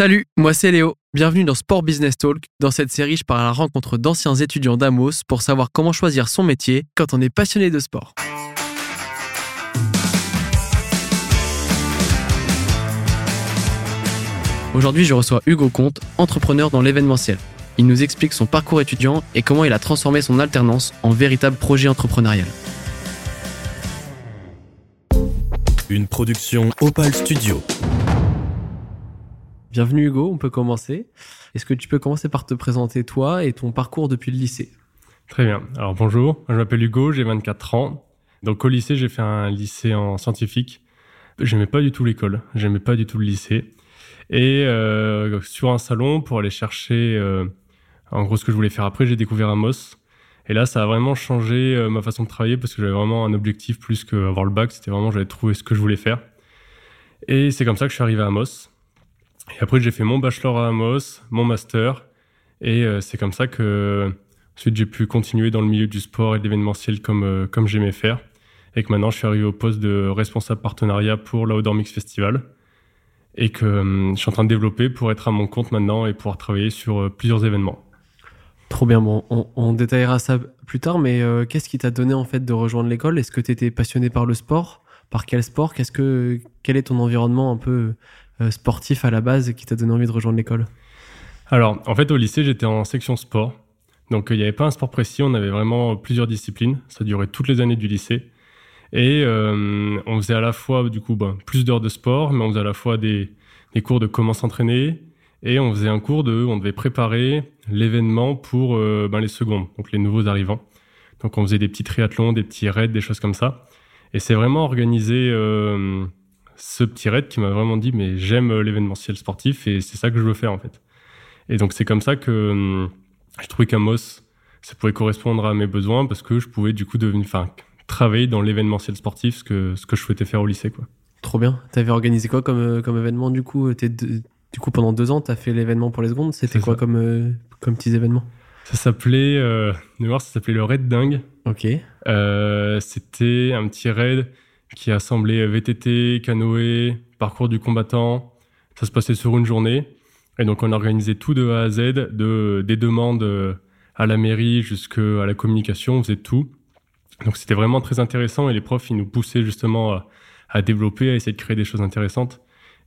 Salut, moi c'est Léo. Bienvenue dans Sport Business Talk. Dans cette série, je pars à la rencontre d'anciens étudiants d'Amos pour savoir comment choisir son métier quand on est passionné de sport. Aujourd'hui, je reçois Hugo Comte, entrepreneur dans l'événementiel. Il nous explique son parcours étudiant et comment il a transformé son alternance en véritable projet entrepreneurial. Une production Opal Studio. Bienvenue Hugo, on peut commencer. Est-ce que tu peux commencer par te présenter toi et ton parcours depuis le lycée? Très bien. Alors bonjour, je m'appelle Hugo, j'ai 24 ans. Donc au lycée, j'ai fait un lycée en scientifique. J'aimais pas du tout l'école, j'aimais pas du tout le lycée. Et euh, sur un salon, pour aller chercher euh, en gros ce que je voulais faire après, j'ai découvert Amos. Et là, ça a vraiment changé euh, ma façon de travailler parce que j'avais vraiment un objectif plus qu'avoir le bac. C'était vraiment, j'avais trouvé ce que je voulais faire. Et c'est comme ça que je suis arrivé à Amos. Et après, j'ai fait mon bachelor à Amos, mon master. Et euh, c'est comme ça que ensuite j'ai pu continuer dans le milieu du sport et de l'événementiel comme, euh, comme j'aimais faire. Et que maintenant, je suis arrivé au poste de responsable partenariat pour l'Outdoor Mix Festival. Et que je suis en train de développer pour être à mon compte maintenant et pouvoir travailler sur plusieurs événements. Trop bien, bon, on, détaillera ça plus tard, mais euh, qu'est-ce qui t'a donné en fait de rejoindre l'école? Est-ce que tu étais passionné par le sport? Par quel sport? Qu'est-ce que quel est ton environnement un peu euh, sportif à la base qui t'a donné envie de rejoindre l'école Alors, en fait, au lycée, j'étais en section sport. Donc, il n'y avait pas un sport précis, on avait vraiment plusieurs disciplines. Ça durait toutes les années du lycée. Et euh, on faisait à la fois, du coup, ben, plus d'heures de sport, mais on faisait à la fois des, des cours de comment s'entraîner, et on faisait un cours de, on devait préparer l'événement pour euh, ben, les secondes, donc les nouveaux arrivants. Donc on faisait des petits triathlons, des petits raids, des choses comme ça. Et c'est vraiment organisé euh, ce petit raid qui m'a vraiment dit mais j'aime l'événementiel sportif et c'est ça que je veux faire en fait. Et donc c'est comme ça que euh, je trouvais qu'Amos ça pouvait correspondre à mes besoins parce que je pouvais du coup devenir, enfin travailler dans l'événementiel sportif, ce que ce que je souhaitais faire au lycée quoi. Trop bien. T'avais organisé quoi comme comme événement du coup? Du coup, pendant deux ans, tu as fait l'événement pour les secondes? C'était quoi comme, euh, comme petits événements? Ça s'appelait, euh, ça s'appelait le Raid Dingue. Ok. Euh, c'était un petit raid qui assemblait VTT, canoë, parcours du combattant. Ça se passait sur une journée. Et donc, on organisait tout de A à Z, de, des demandes euh, à la mairie jusqu'à la communication, on faisait tout. Donc, c'était vraiment très intéressant et les profs, ils nous poussaient justement à, développer, à essayer de créer des choses intéressantes.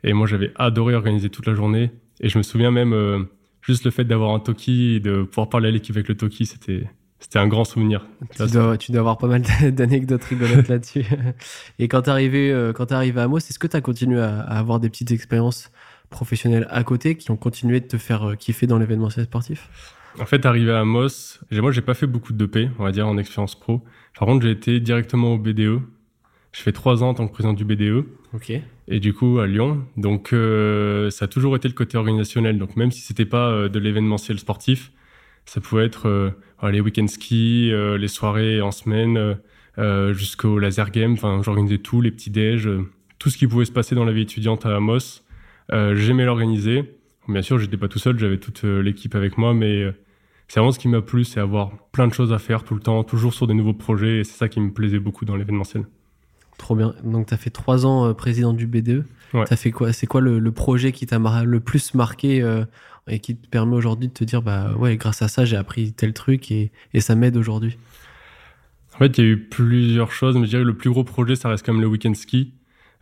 Et moi, j'avais adoré organiser toute la journée. Et je me souviens même, euh, juste le fait d'avoir un Toki et de pouvoir parler à l'équipe avec le Toki, c'était, c'était un grand souvenir. Tu dois, tu dois avoir pas mal d'anecdotes rigolotes là-dessus. Et quand tu arrivé, euh, quand es arrivé à Amos, est-ce que tu as continué à, avoir des petites expériences professionnelles à côté qui ont continué de te faire euh, kiffer dans l'événementiel sportif? En fait, arrivé à Amos, moi, j'ai pas fait beaucoup de P, on va dire, en expérience pro. Par contre, j'ai été directement au BDE. Je fais trois ans en tant que président du BDE. Ok. Et du coup, à Lyon. Donc, euh, ça a toujours été le côté organisationnel. Donc, même si c'était pas de l'événementiel sportif, ça pouvait être euh, les week-ends ski, les soirées en semaine, jusqu'au laser game. Enfin, j'organisais tout, les petits déj, tout ce qui pouvait se passer dans la vie étudiante à Amos. J'aimais l'organiser. Bien sûr, j'étais pas tout seul, j'avais toute l'équipe avec moi, mais c'est vraiment ce qui m'a plu, c'est avoir plein de choses à faire tout le temps, toujours sur des nouveaux projets, et c'est ça qui me plaisait beaucoup dans l'événementiel. Trop bien. Donc, tu as fait trois ans euh, président du BDE. Ouais. fait quoi C'est quoi le, projet qui t'a le plus marqué euh, et qui te permet aujourd'hui de te dire, bah ouais, grâce à ça, j'ai appris tel truc et, et ça m'aide aujourd'hui En fait, il y a eu plusieurs choses, mais je dirais que le plus gros projet, ça reste quand même le week-end ski.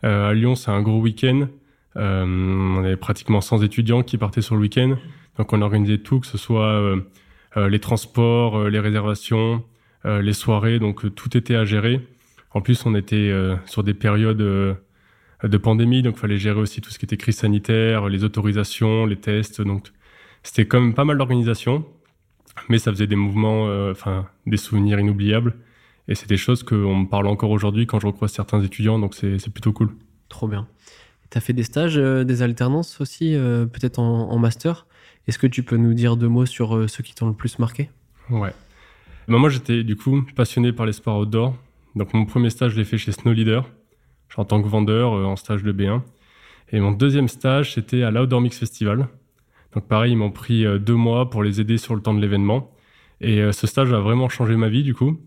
Euh, à Lyon, c'est un gros week-end. on avait pratiquement 100 étudiants qui partaient sur le week-end. Donc, on organisait tout, que ce soit les transports, les réservations, les soirées. Donc, tout était à gérer. En plus, on était euh, sur des périodes euh, de pandémie, donc il fallait gérer aussi tout ce qui était crise sanitaire, les autorisations, les tests. Donc c'était quand même pas mal d'organisation, mais ça faisait des mouvements, euh, enfin des souvenirs inoubliables. Et c'est des choses qu'on me parle encore aujourd'hui quand je recroise certains étudiants, donc c'est plutôt cool. Trop bien. Tu as fait des stages, des alternances aussi, peut-être en, master? Est-ce que tu peux nous dire deux mots sur ceux qui t'ont le plus marqué? Ouais. Ben, moi, j'étais du coup passionné par les sports outdoor. Donc mon premier stage, je l'ai fait chez Snow Leader, en tant que vendeur euh, en stage de B1. Et mon deuxième stage, c'était à l'Outdoor Mix Festival. Donc pareil, ils m'ont pris euh, deux mois pour les aider sur le temps de l'événement. Et euh, ce stage a vraiment changé ma vie du coup,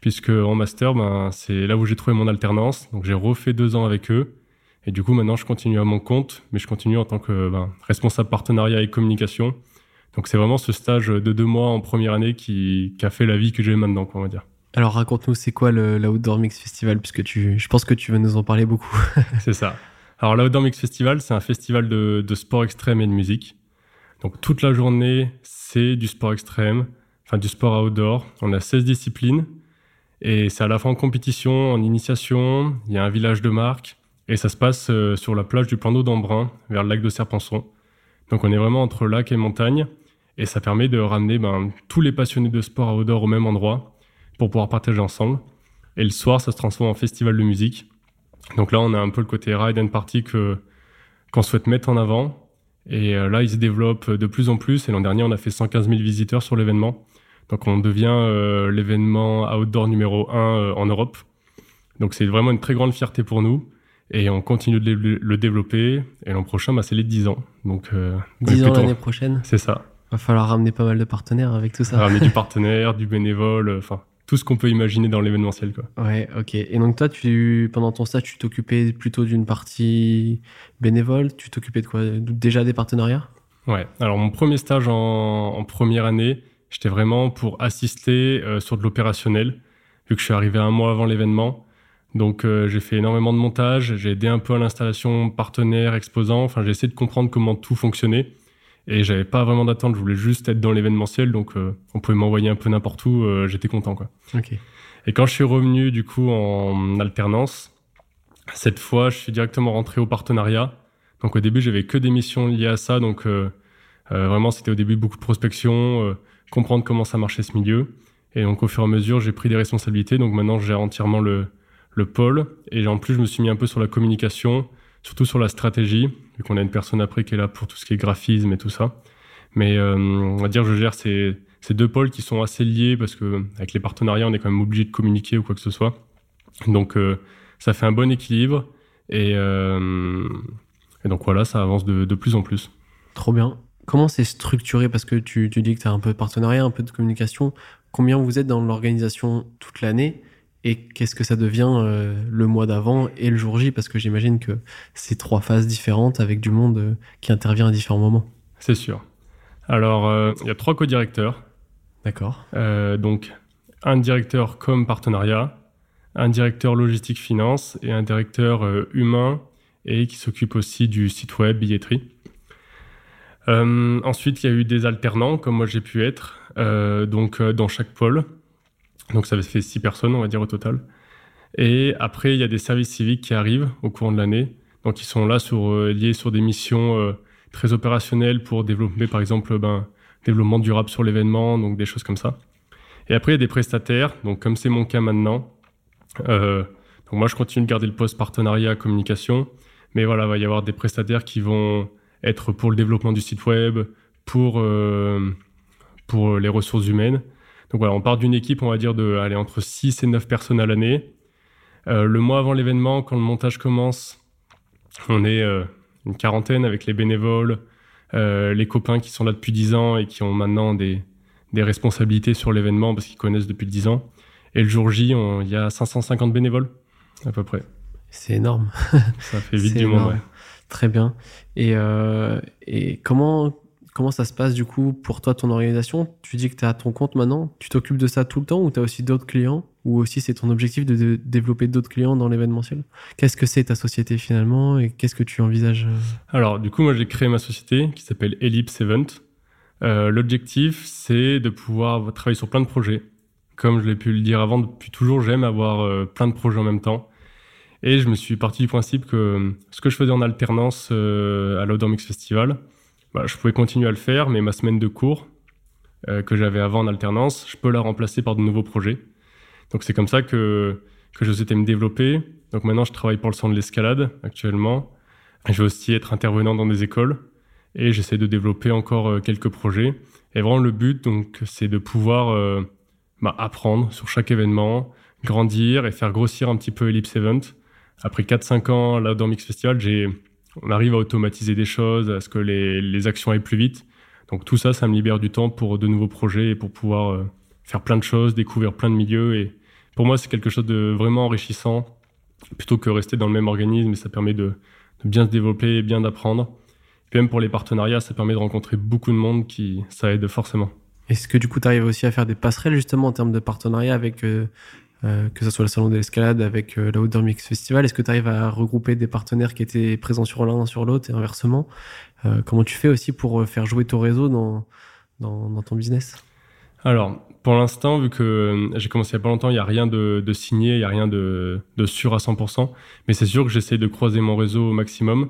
puisque en master, ben, c'est là où j'ai trouvé mon alternance. Donc j'ai refait deux ans avec eux. Et du coup, maintenant, je continue à mon compte, mais je continue en tant que ben, responsable partenariat et communication. Donc, c'est vraiment ce stage de deux mois en première année qui, qui a fait la vie que j'ai maintenant, on va dire. Alors, raconte-nous, c'est quoi l'Outdoor Mix Festival Puisque tu, je pense que tu veux nous en parler beaucoup. c'est ça. Alors, l'Outdoor Mix Festival, c'est un festival de, de sport extrême et de musique. Donc, toute la journée, c'est du sport extrême, enfin du sport outdoor. On a 16 disciplines. Et c'est à la fois en compétition, en initiation, il y a un village de marque, et ça se passe euh, sur la plage du plan d'eau d'Embrun, vers le lac de Serpenson. Donc on est vraiment entre lac et montagne, et ça permet de ramener ben, tous les passionnés de sport outdoor au même endroit pour pouvoir partager ensemble. Et le soir, ça se transforme en festival de musique. Donc là, on a un peu le côté ride and party que qu'on souhaite mettre en avant. Et euh, là, il se développe de plus en plus. Et l'an dernier, on a fait 115 000 visiteurs sur l'événement. Donc on devient euh, l'événement outdoor numéro 1 euh, en Europe. Donc c'est vraiment une très grande fierté pour nous. Et on continue de le développer. Et l'an prochain, bah, c'est les 10 ans. Donc, 10 ans l'année prochaine C'est ça. Va falloir ramener pas mal de partenaires avec tout ça. Ramener du partenaire, du bénévole, enfin tout ce qu'on peut imaginer dans l'événementiel. Quoi. Ouais, ok. Et donc toi, tu, pendant ton stage, tu t'occupais plutôt d'une partie bénévole Tu t'occupais de quoi? Déjà des partenariats? Ouais. Alors mon premier stage en, en première année, j'étais vraiment pour assister euh, sur de l'opérationnel, vu que je suis arrivé un mois avant l'événement. Donc euh, j'ai fait énormément de montage, j'ai aidé un peu à l'installation partenaire, exposant. Enfin, j'ai essayé de comprendre comment tout fonctionnait. Et j'avais pas vraiment d'attente, je voulais juste être dans l'événementiel, donc euh, on pouvait m'envoyer un peu n'importe où, euh, j'étais content quoi. Okay. Et quand je suis revenu du coup en alternance, cette fois je suis directement rentré au partenariat. Donc au début j'avais que des missions liées à ça, donc euh, vraiment c'était au début beaucoup de prospection, comprendre comment ça marchait ce milieu. Et donc au fur et à mesure j'ai pris des responsabilités, donc maintenant je gère entièrement le, le pôle. Et en plus je me suis mis un peu sur la communication, surtout sur la stratégie, vu qu'on a une personne après qui est là pour tout ce qui est graphisme et tout ça. Mais euh, on va dire, je gère ces, deux pôles qui sont assez liés parce que avec les partenariats, on est quand même obligé de communiquer ou quoi que ce soit. Donc euh, ça fait un bon équilibre et, euh, donc voilà, ça avance de, de, plus en plus. Trop bien. Comment c'est structuré? Parce que tu, tu dis que tu as un peu de partenariat, un peu de communication. Combien vous êtes dans l'organisation toute l'année? Et qu'est-ce que ça devient euh, le mois d'avant et le jour J? Parce que j'imagine que c'est trois phases différentes avec du monde euh, qui intervient à différents moments. C'est sûr. Alors, euh, il y a trois co-directeurs. D'accord. donc, un directeur comme partenariat, un directeur logistique finance et un directeur humain et qui s'occupe aussi du site web billetterie. ensuite, il y a eu des alternants, comme moi j'ai pu être, donc dans chaque pôle. Donc ça fait six personnes, on va dire, au total. Et après, il y a des services civiques qui arrivent au cours de l'année. Donc ils sont là sur, euh, liés sur des missions euh, très opérationnelles pour développer, par exemple, ben, développement durable sur l'événement, donc des choses comme ça. Et après, il y a des prestataires, donc comme c'est mon cas maintenant. Euh, donc moi, je continue de garder le poste partenariat communication. Mais voilà, il va y avoir des prestataires qui vont être pour le développement du site web, pour, pour les ressources humaines. Donc voilà, on part d'une équipe, on va dire, de aller entre 6 et 9 personnes à l'année. Euh, le mois avant l'événement, quand le montage commence, on est euh, une quarantaine avec les bénévoles, euh, les copains qui sont là depuis 10 ans et qui ont maintenant des, des responsabilités sur l'événement parce qu'ils connaissent depuis 10 ans. Et le jour J, il y a 550 bénévoles, à peu près. C'est énorme. Ça fait vite du monde, ouais. Très bien. Et, et comment, Comment ça se passe du coup pour toi, ton organisation? Tu dis que tu es à ton compte maintenant. Tu t'occupes de ça tout le temps ou tu as aussi d'autres clients? Ou aussi c'est ton objectif de, développer d'autres clients dans l'événementiel? Qu'est-ce que c'est ta société finalement et qu'est-ce que tu envisages euh? Alors du coup, moi j'ai créé ma société qui s'appelle Ellipse Event. Euh, l'objectif c'est de pouvoir travailler sur plein de projets. Comme je l'ai pu le dire avant, depuis toujours j'aime avoir euh, plein de projets en même temps. Et je me suis parti du principe que ce que je faisais en alternance à l'Outdoor Mix Festival, bah, je pouvais continuer à le faire, mais ma semaine de cours euh, que j'avais avant en alternance, je peux la remplacer par de nouveaux projets. Donc c'est comme ça que, je souhaitais me développer. Donc maintenant, je travaille pour le centre de l'escalade actuellement. Je vais aussi être intervenant dans des écoles et j'essaie de développer encore euh, quelques projets. Et vraiment, le but, donc, c'est de pouvoir euh, bah, apprendre sur chaque événement, grandir et faire grossir un petit peu Ellipse Event. Après 4-5 ans là dans Mix Festival, j'ai on arrive à automatiser des choses, à ce que les, actions aillent plus vite. Donc tout ça, ça me libère du temps pour de nouveaux projets et pour pouvoir euh, faire plein de choses, découvrir plein de milieux. Et pour moi, c'est quelque chose de vraiment enrichissant plutôt que rester dans le même organisme. Et ça permet de, de bien se développer, bien d'apprendre. Puis même pour les partenariats, ça permet de rencontrer beaucoup de monde qui ça aide forcément. Est-ce que du coup, tu arrives aussi à faire des passerelles justement en termes de partenariat avec euh, euh, que ce soit le salon de l'escalade, avec euh, l'Outdoor Mix Festival Est-ce que tu arrives à regrouper des partenaires qui étaient présents sur l'un sur l'autre et inversement? Euh, Comment tu fais aussi pour euh, faire jouer ton réseau dans, dans, ton business? Alors, pour l'instant, vu que j'ai commencé il y a pas longtemps, il n'y a rien de, signé, il n'y a rien de, sûr à 100%. Mais c'est sûr que j'essaie de croiser mon réseau au maximum.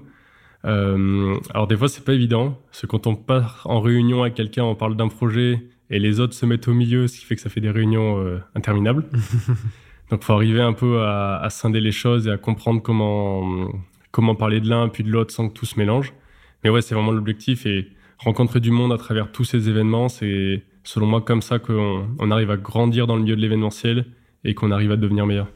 Alors des fois, c'est pas évident, parce que quand on part en réunion avec quelqu'un, on parle d'un projet et les autres se mettent au milieu, ce qui fait que ça fait des réunions euh, interminables. Donc, faut arriver un peu à, à, scinder les choses et à comprendre comment comment parler de l'un puis de l'autre sans que tout se mélange. Mais ouais, c'est vraiment l'objectif et rencontrer du monde à travers tous ces événements, c'est selon moi comme ça qu'on on arrive à grandir dans le milieu de l'événementiel et qu'on arrive à devenir meilleur.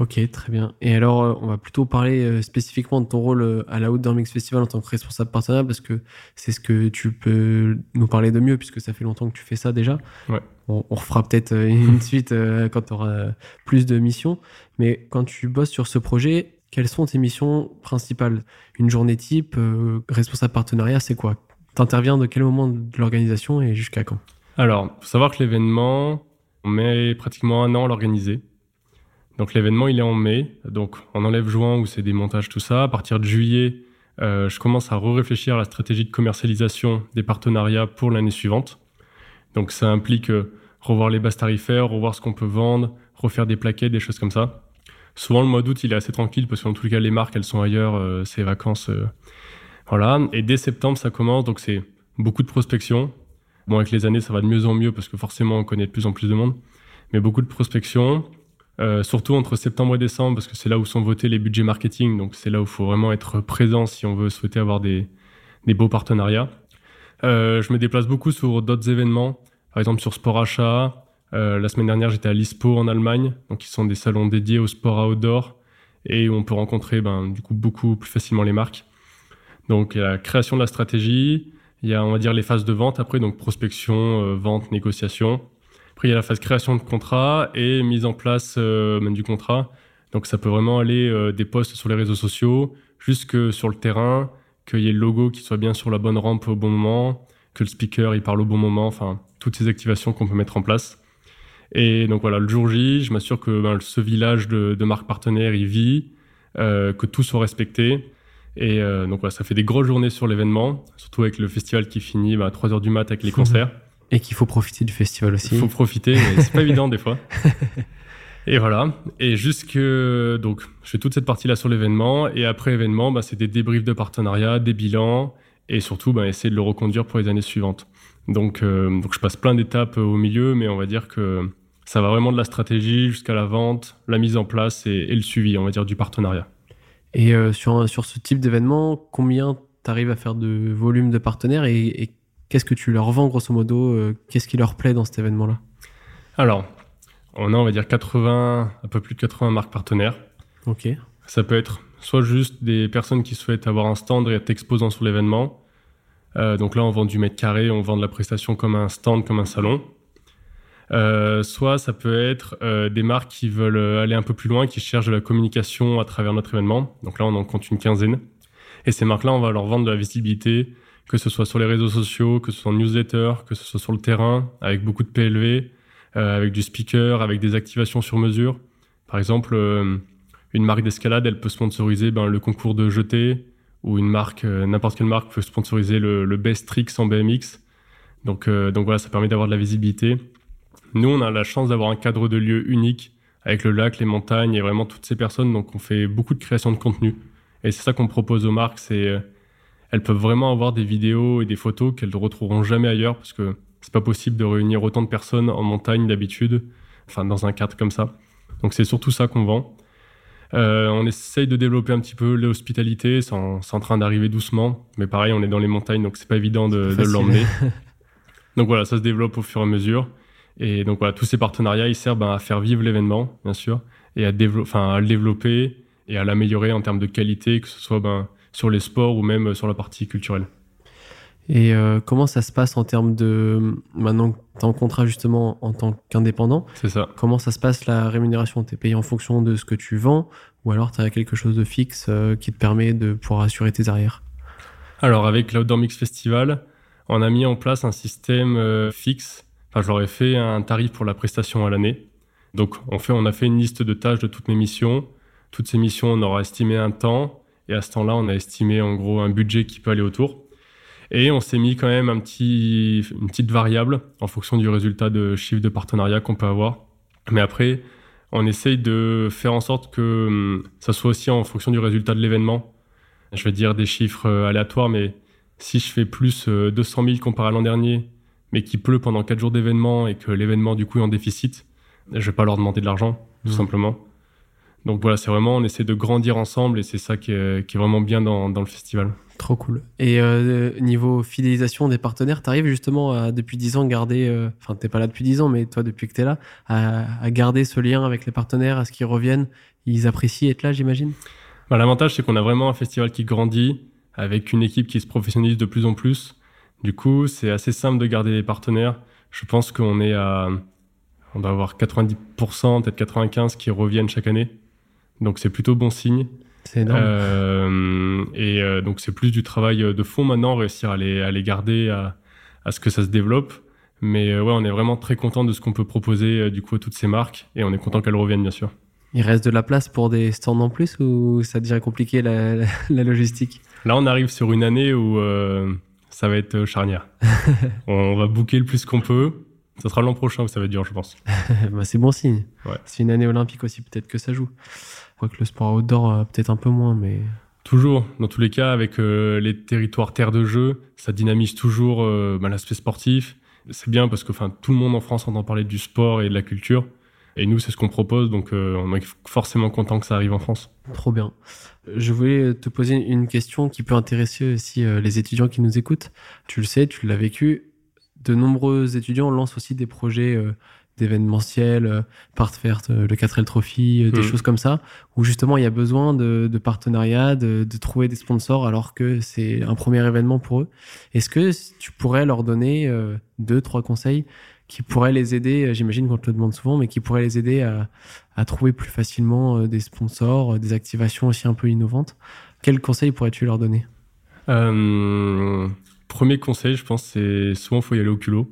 Ok, très bien. Et alors, euh, on va plutôt parler euh, spécifiquement de ton rôle euh, à la Outdoor Mix Festival en tant que responsable partenaire, parce que c'est ce que tu peux nous parler de mieux, puisque ça fait longtemps que tu fais ça déjà. Ouais. On, on refera peut-être une suite quand tu auras plus de missions. Mais quand tu bosses sur ce projet, quelles sont tes missions principales? Une journée type, responsable partenariat, c'est quoi? T'interviens de quel moment de l'organisation et jusqu'à quand? Alors, faut savoir que l'événement, on met pratiquement un an à l'organiser. Donc l'événement, il est en mai. Donc on enlève juin où c'est des montages, tout ça. À partir de juillet, euh, je commence à re-réfléchir à la stratégie de commercialisation des partenariats pour l'année suivante. Donc ça implique euh, revoir les bases tarifaires, revoir ce qu'on peut vendre, refaire des plaquettes, des choses comme ça. Souvent le mois d'août, il est assez tranquille parce qu'en tout cas les marques, elles sont ailleurs, euh, c'est vacances. euh, voilà. Et dès septembre, ça commence. Donc c'est beaucoup de prospection. Bon, avec les années, ça va de mieux en mieux parce que forcément, on connaît de plus en plus de monde. Mais beaucoup de prospection. Euh, surtout entre septembre et décembre, parce que c'est là où sont votés les budgets marketing, donc c'est là où il faut vraiment être présent si on veut souhaiter avoir des, beaux partenariats. Euh, je me déplace beaucoup sur d'autres événements, par exemple sur Sport Achat. Euh, la semaine dernière, j'étais à l'ISPO en Allemagne, donc qui sont des salons dédiés au sport outdoor et où on peut rencontrer ben, du coup beaucoup plus facilement les marques. Donc il y a la création de la stratégie, il y a on va dire les phases de vente après, donc prospection, vente, négociation. Après, il y a la phase création de contrat et mise en place euh, même du contrat. Donc, ça peut vraiment aller euh, des posts sur les réseaux sociaux jusque sur le terrain, qu'il y ait le logo qui soit bien sur la bonne rampe au bon moment, que le speaker il parle au bon moment, enfin, toutes ces activations qu'on peut mettre en place. Et donc voilà, le jour J, je m'assure que ben, ce village de, de marques partenaires, il vit, euh, que tout soit respecté. Et euh, donc voilà, ça fait des grosses journées sur l'événement, surtout avec le festival qui finit ben, à 3 heures du mat avec les concerts. Et qu'il faut profiter du festival aussi. Il faut profiter, mais c'est pas évident des fois. Et voilà. Et jusque donc, je fais toute cette partie-là sur l'événement. Et après événement, bah, c'est des débriefs de partenariat, des bilans, et surtout bah, essayer de le reconduire pour les années suivantes. Donc, euh, donc je passe plein d'étapes au milieu, mais on va dire que ça va vraiment de la stratégie jusqu'à la vente, la mise en place et, et le suivi, on va dire, du partenariat. Et euh, sur, sur ce type d'événement, combien tu arrives à faire de volume de partenaires et, et qu'est-ce que tu leur vends grosso modo euh, Qu'est-ce qui leur plaît dans cet événement-là? Alors, on a, on va dire, 80, un peu plus de 80 marques partenaires. Ok. Ça peut être soit juste des personnes qui souhaitent avoir un stand et être exposants sur l'événement. Euh, donc là, on vend du mètre carré, on vend de la prestation comme un stand, comme un salon. Euh, soit ça peut être euh, des marques qui veulent aller un peu plus loin, qui cherchent de la communication à travers notre événement. Donc là, on en compte une quinzaine. Et ces marques-là, on va leur vendre de la visibilité, que ce soit sur les réseaux sociaux, que ce soit en newsletter, que ce soit sur le terrain, avec beaucoup de PLV, euh, avec du speaker, avec des activations sur mesure. Par exemple, euh, une marque d'escalade, elle peut sponsoriser ben, le concours de jeté, ou une marque, euh, n'importe quelle marque peut sponsoriser le, le best tricks en BMX. Donc, euh, donc voilà, ça permet d'avoir de la visibilité. Nous, on a la chance d'avoir un cadre de lieu unique avec le lac, les montagnes et vraiment toutes ces personnes. Donc, on fait beaucoup de création de contenu. Et c'est ça qu'on propose aux marques. C'est, elles peuvent vraiment avoir des vidéos et des photos qu'elles ne retrouveront jamais ailleurs parce que c'est pas possible de réunir autant de personnes en montagne d'habitude, enfin dans un cadre comme ça. Donc, c'est surtout ça qu'on vend. Euh, on essaye de développer un petit peu l'hospitalité, c'est en, train d'arriver doucement, mais pareil, on est dans les montagnes, donc c'est pas évident de, l'emmener. donc voilà, ça se développe au fur et à mesure. Et donc voilà, tous ces partenariats, ils servent ben, à faire vivre l'événement, bien sûr, et à, à le développer et à l'améliorer en termes de qualité, que ce soit ben, sur les sports ou même sur la partie culturelle. Et euh, comment ça se passe en termes de. Maintenant que tu es en contrat justement en tant qu'indépendant, C'est ça. comment ça se passe la rémunération? Tu es payé en fonction de ce que tu vends ou alors tu as quelque chose de fixe euh, qui te permet de pouvoir assurer tes arrières? Alors avec l'Outdoor Mix Festival, on a mis en place un système euh, fixe. Enfin, je leur ai fait un tarif pour la prestation à l'année. Donc on, fait, on a fait une liste de tâches de toutes mes missions. Toutes ces missions, on aura estimé un temps. Et à ce temps-là, on a estimé en gros un budget qui peut aller autour. Et on s'est mis quand même un petit, une petite variable en fonction du résultat de chiffre de partenariat qu'on peut avoir. Mais après, on essaye de faire en sorte que hum, ça soit aussi en fonction du résultat de l'événement. Je vais dire des chiffres euh, aléatoires, mais si je fais plus euh, 200 000 comparé à l'an dernier, mais qu'il pleut pendant 4 jours d'événement et que l'événement du coup est en déficit, je vais pas leur demander de l'argent, tout Mhm. simplement. Donc voilà, c'est vraiment, on essaie de grandir ensemble et c'est ça qui est, qui est vraiment bien dans, dans le festival. Trop cool. Et euh, niveau fidélisation des partenaires, tu arrives justement à, depuis 10 ans, garder. euh, Enfin, t'es pas là depuis 10 ans, mais toi, depuis que tu es là, à, à garder ce lien avec les partenaires, à ce qu'ils reviennent? Ils apprécient être là, j'imagine? Bah, L'avantage, c'est qu'on a vraiment un festival qui grandit avec une équipe qui se professionnalise de plus en plus. Du coup, c'est assez simple de garder les partenaires. Je pense qu'on est à, on doit avoir 90%, peut-être 95 qui reviennent chaque année. Donc c'est plutôt bon signe. C'est énorme. Euh, et euh, donc c'est plus du travail de fond maintenant, réussir à les, à les garder, à, à ce que ça se développe. Mais euh, ouais, on est vraiment très content de ce qu'on peut proposer euh, du coup à toutes ces marques et on est content qu'elles reviennent bien sûr. Il reste de la place pour des stands en plus ou ça devient compliqué la, la- la logistique? Là, on arrive sur une année où euh, ça va être euh, charnière. on va booker le plus qu'on peut. Ça sera l'an prochain où ça va être dur, je pense. bah, C'est bon signe. Ouais. C'est une année olympique aussi, peut-être que ça joue. Quoique le sport outdoor, euh, peut-être un peu moins, mais Toujours, dans tous les cas, avec euh, les territoires terre de jeu, ça dynamise toujours euh, bah, l'aspect sportif. C'est bien parce que tout le monde en France entend parler du sport et de la culture. Et nous, c'est ce qu'on propose, donc euh, on est forcément content que ça arrive en France. Trop bien. Je voulais te poser une question qui peut intéresser aussi les étudiants qui nous écoutent. Tu le sais, tu l'as vécu. De nombreux étudiants lancent aussi des projets d'événementiel, euh, part faire euh, le 4L Trophy, euh, des Mhm. choses comme ça, où justement il y a besoin de, de partenariats, de, de trouver des sponsors alors que c'est un premier événement pour eux. Est-ce que tu pourrais leur donner euh, deux, trois conseils qui pourraient les aider, j'imagine qu'on te le demande souvent, mais qui pourraient les aider à, à trouver plus facilement des sponsors, des activations aussi un peu innovantes? Quels conseils pourrais-tu leur donner? Euh, premier conseil, je pense, c'est souvent faut y aller au culot.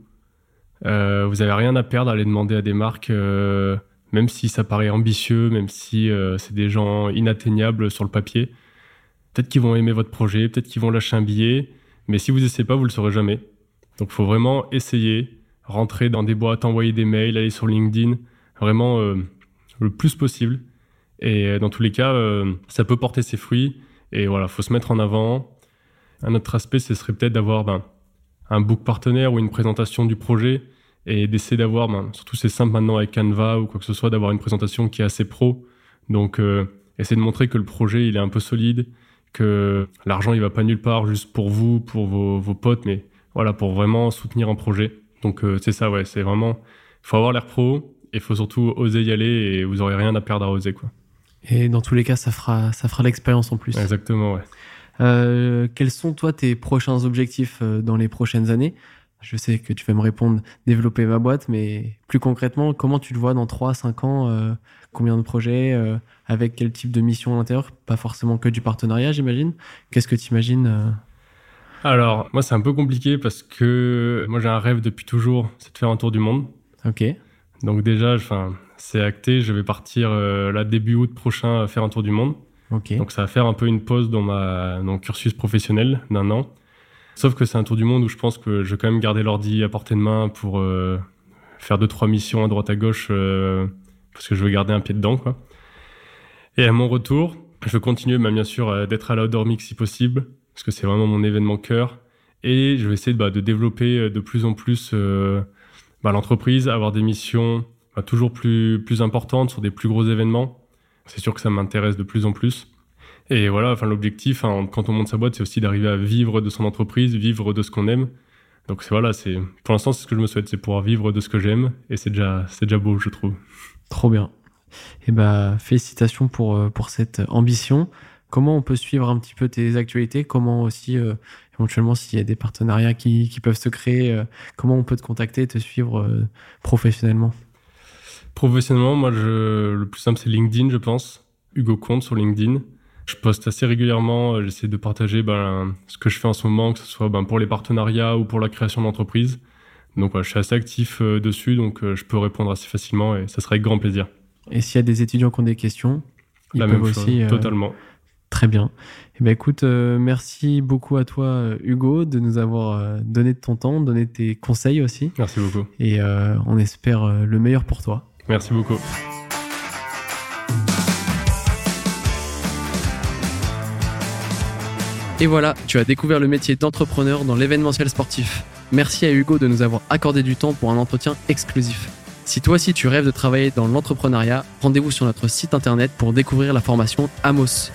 Euh, vous avez rien à perdre à aller demander à des marques, euh, même si ça paraît ambitieux, même si euh, c'est des gens inatteignables sur le papier. Peut-être qu'ils vont aimer votre projet, peut-être qu'ils vont lâcher un billet, mais si vous essayez pas, vous le saurez jamais. Donc, faut vraiment essayer, rentrer dans des boîtes, envoyer des mails, aller sur LinkedIn, vraiment le plus possible. Et dans tous les cas, ça peut porter ses fruits. Et voilà, faut se mettre en avant. Un autre aspect, ce serait peut-être d'avoir ben, un book partenaire ou une présentation du projet et d'essayer d'avoir, ben, surtout c'est simple maintenant avec Canva ou quoi que ce soit, d'avoir une présentation qui est assez pro. Donc, euh, essayer de montrer que le projet, il est un peu solide, que l'argent, il va pas nulle part juste pour vous, pour vos, vos potes, mais voilà, pour vraiment soutenir un projet. Donc, euh, c'est ça, ouais, c'est vraiment, il faut avoir l'air pro et il faut surtout oser y aller et vous aurez rien à perdre à oser, quoi. Et dans tous les cas, ça fera, ça fera l'expérience en plus. Exactement, ouais. Euh, quels sont, toi, tes prochains objectifs euh, dans les prochaines années? Je sais que tu vas me répondre développer ma boîte, mais plus concrètement, comment tu le vois dans 3, 5 ans euh, Combien de projets euh, Avec quel type de mission à l'intérieur? Pas forcément que du partenariat, j'imagine. Qu'est-ce que tu imagines Alors, moi, c'est un peu compliqué parce que moi, j'ai un rêve depuis toujours, c'est de faire un tour du monde. Ok, Donc déjà, enfin, c'est acté, je vais partir euh, là début août prochain faire un tour du monde. Ok. Donc ça va faire un peu une pause dans ma dans mon cursus professionnel d'un an. Sauf que c'est un tour du monde où je pense que je vais quand même garder l'ordi à portée de main pour euh, faire deux trois missions à droite à gauche euh, parce que je veux garder un pied dedans quoi. Et à mon retour, je veux continuer bah, bien sûr euh, d'être à l'outdoor mix si possible parce que c'est vraiment mon événement cœur et je vais essayer bah, de développer de plus en plus bah, l'entreprise, avoir des missions toujours plus plus importantes sur des plus gros événements. C'est sûr que ça m'intéresse de plus en plus. Et voilà, enfin l'objectif hein, quand on monte sa boîte, c'est aussi d'arriver à vivre de son entreprise, vivre de ce qu'on aime. Donc voilà, c'est pour l'instant c'est ce que je me souhaite, c'est pouvoir vivre de ce que j'aime et c'est déjà c'est déjà beau, je trouve. Trop bien. Et bah, félicitations pour, euh, pour cette ambition. Comment on peut suivre un petit peu tes actualités? Comment aussi euh, éventuellement s'il y a des partenariats qui, qui peuvent se créer, comment on peut te contacter et te suivre professionnellement? Professionnellement, moi, je, le plus simple, c'est LinkedIn, je pense. Hugo Comte sur LinkedIn. Je poste assez régulièrement, j'essaie de partager ben, ce que je fais en ce moment, que ce soit ben, pour les partenariats ou pour la création d'entreprise. Donc je suis assez actif dessus, donc je peux répondre assez facilement et ça serait avec grand plaisir. Et s'il y a des étudiants qui ont des questions, ils La peuvent même chose, aussi. euh, totalement. Très bien. Eh ben, écoute, euh, merci beaucoup à toi, euh, Hugo, de nous avoir euh, donné de ton temps, donné tes conseils aussi. Merci beaucoup. Et euh, on espère euh, le meilleur pour toi. Merci beaucoup. Et voilà, tu as découvert le métier d'entrepreneur dans l'événementiel sportif. Merci à Hugo de nous avoir accordé du temps pour un entretien exclusif. Si toi aussi tu rêves de travailler dans l'entrepreneuriat, rendez-vous sur notre site internet pour découvrir la formation Amos.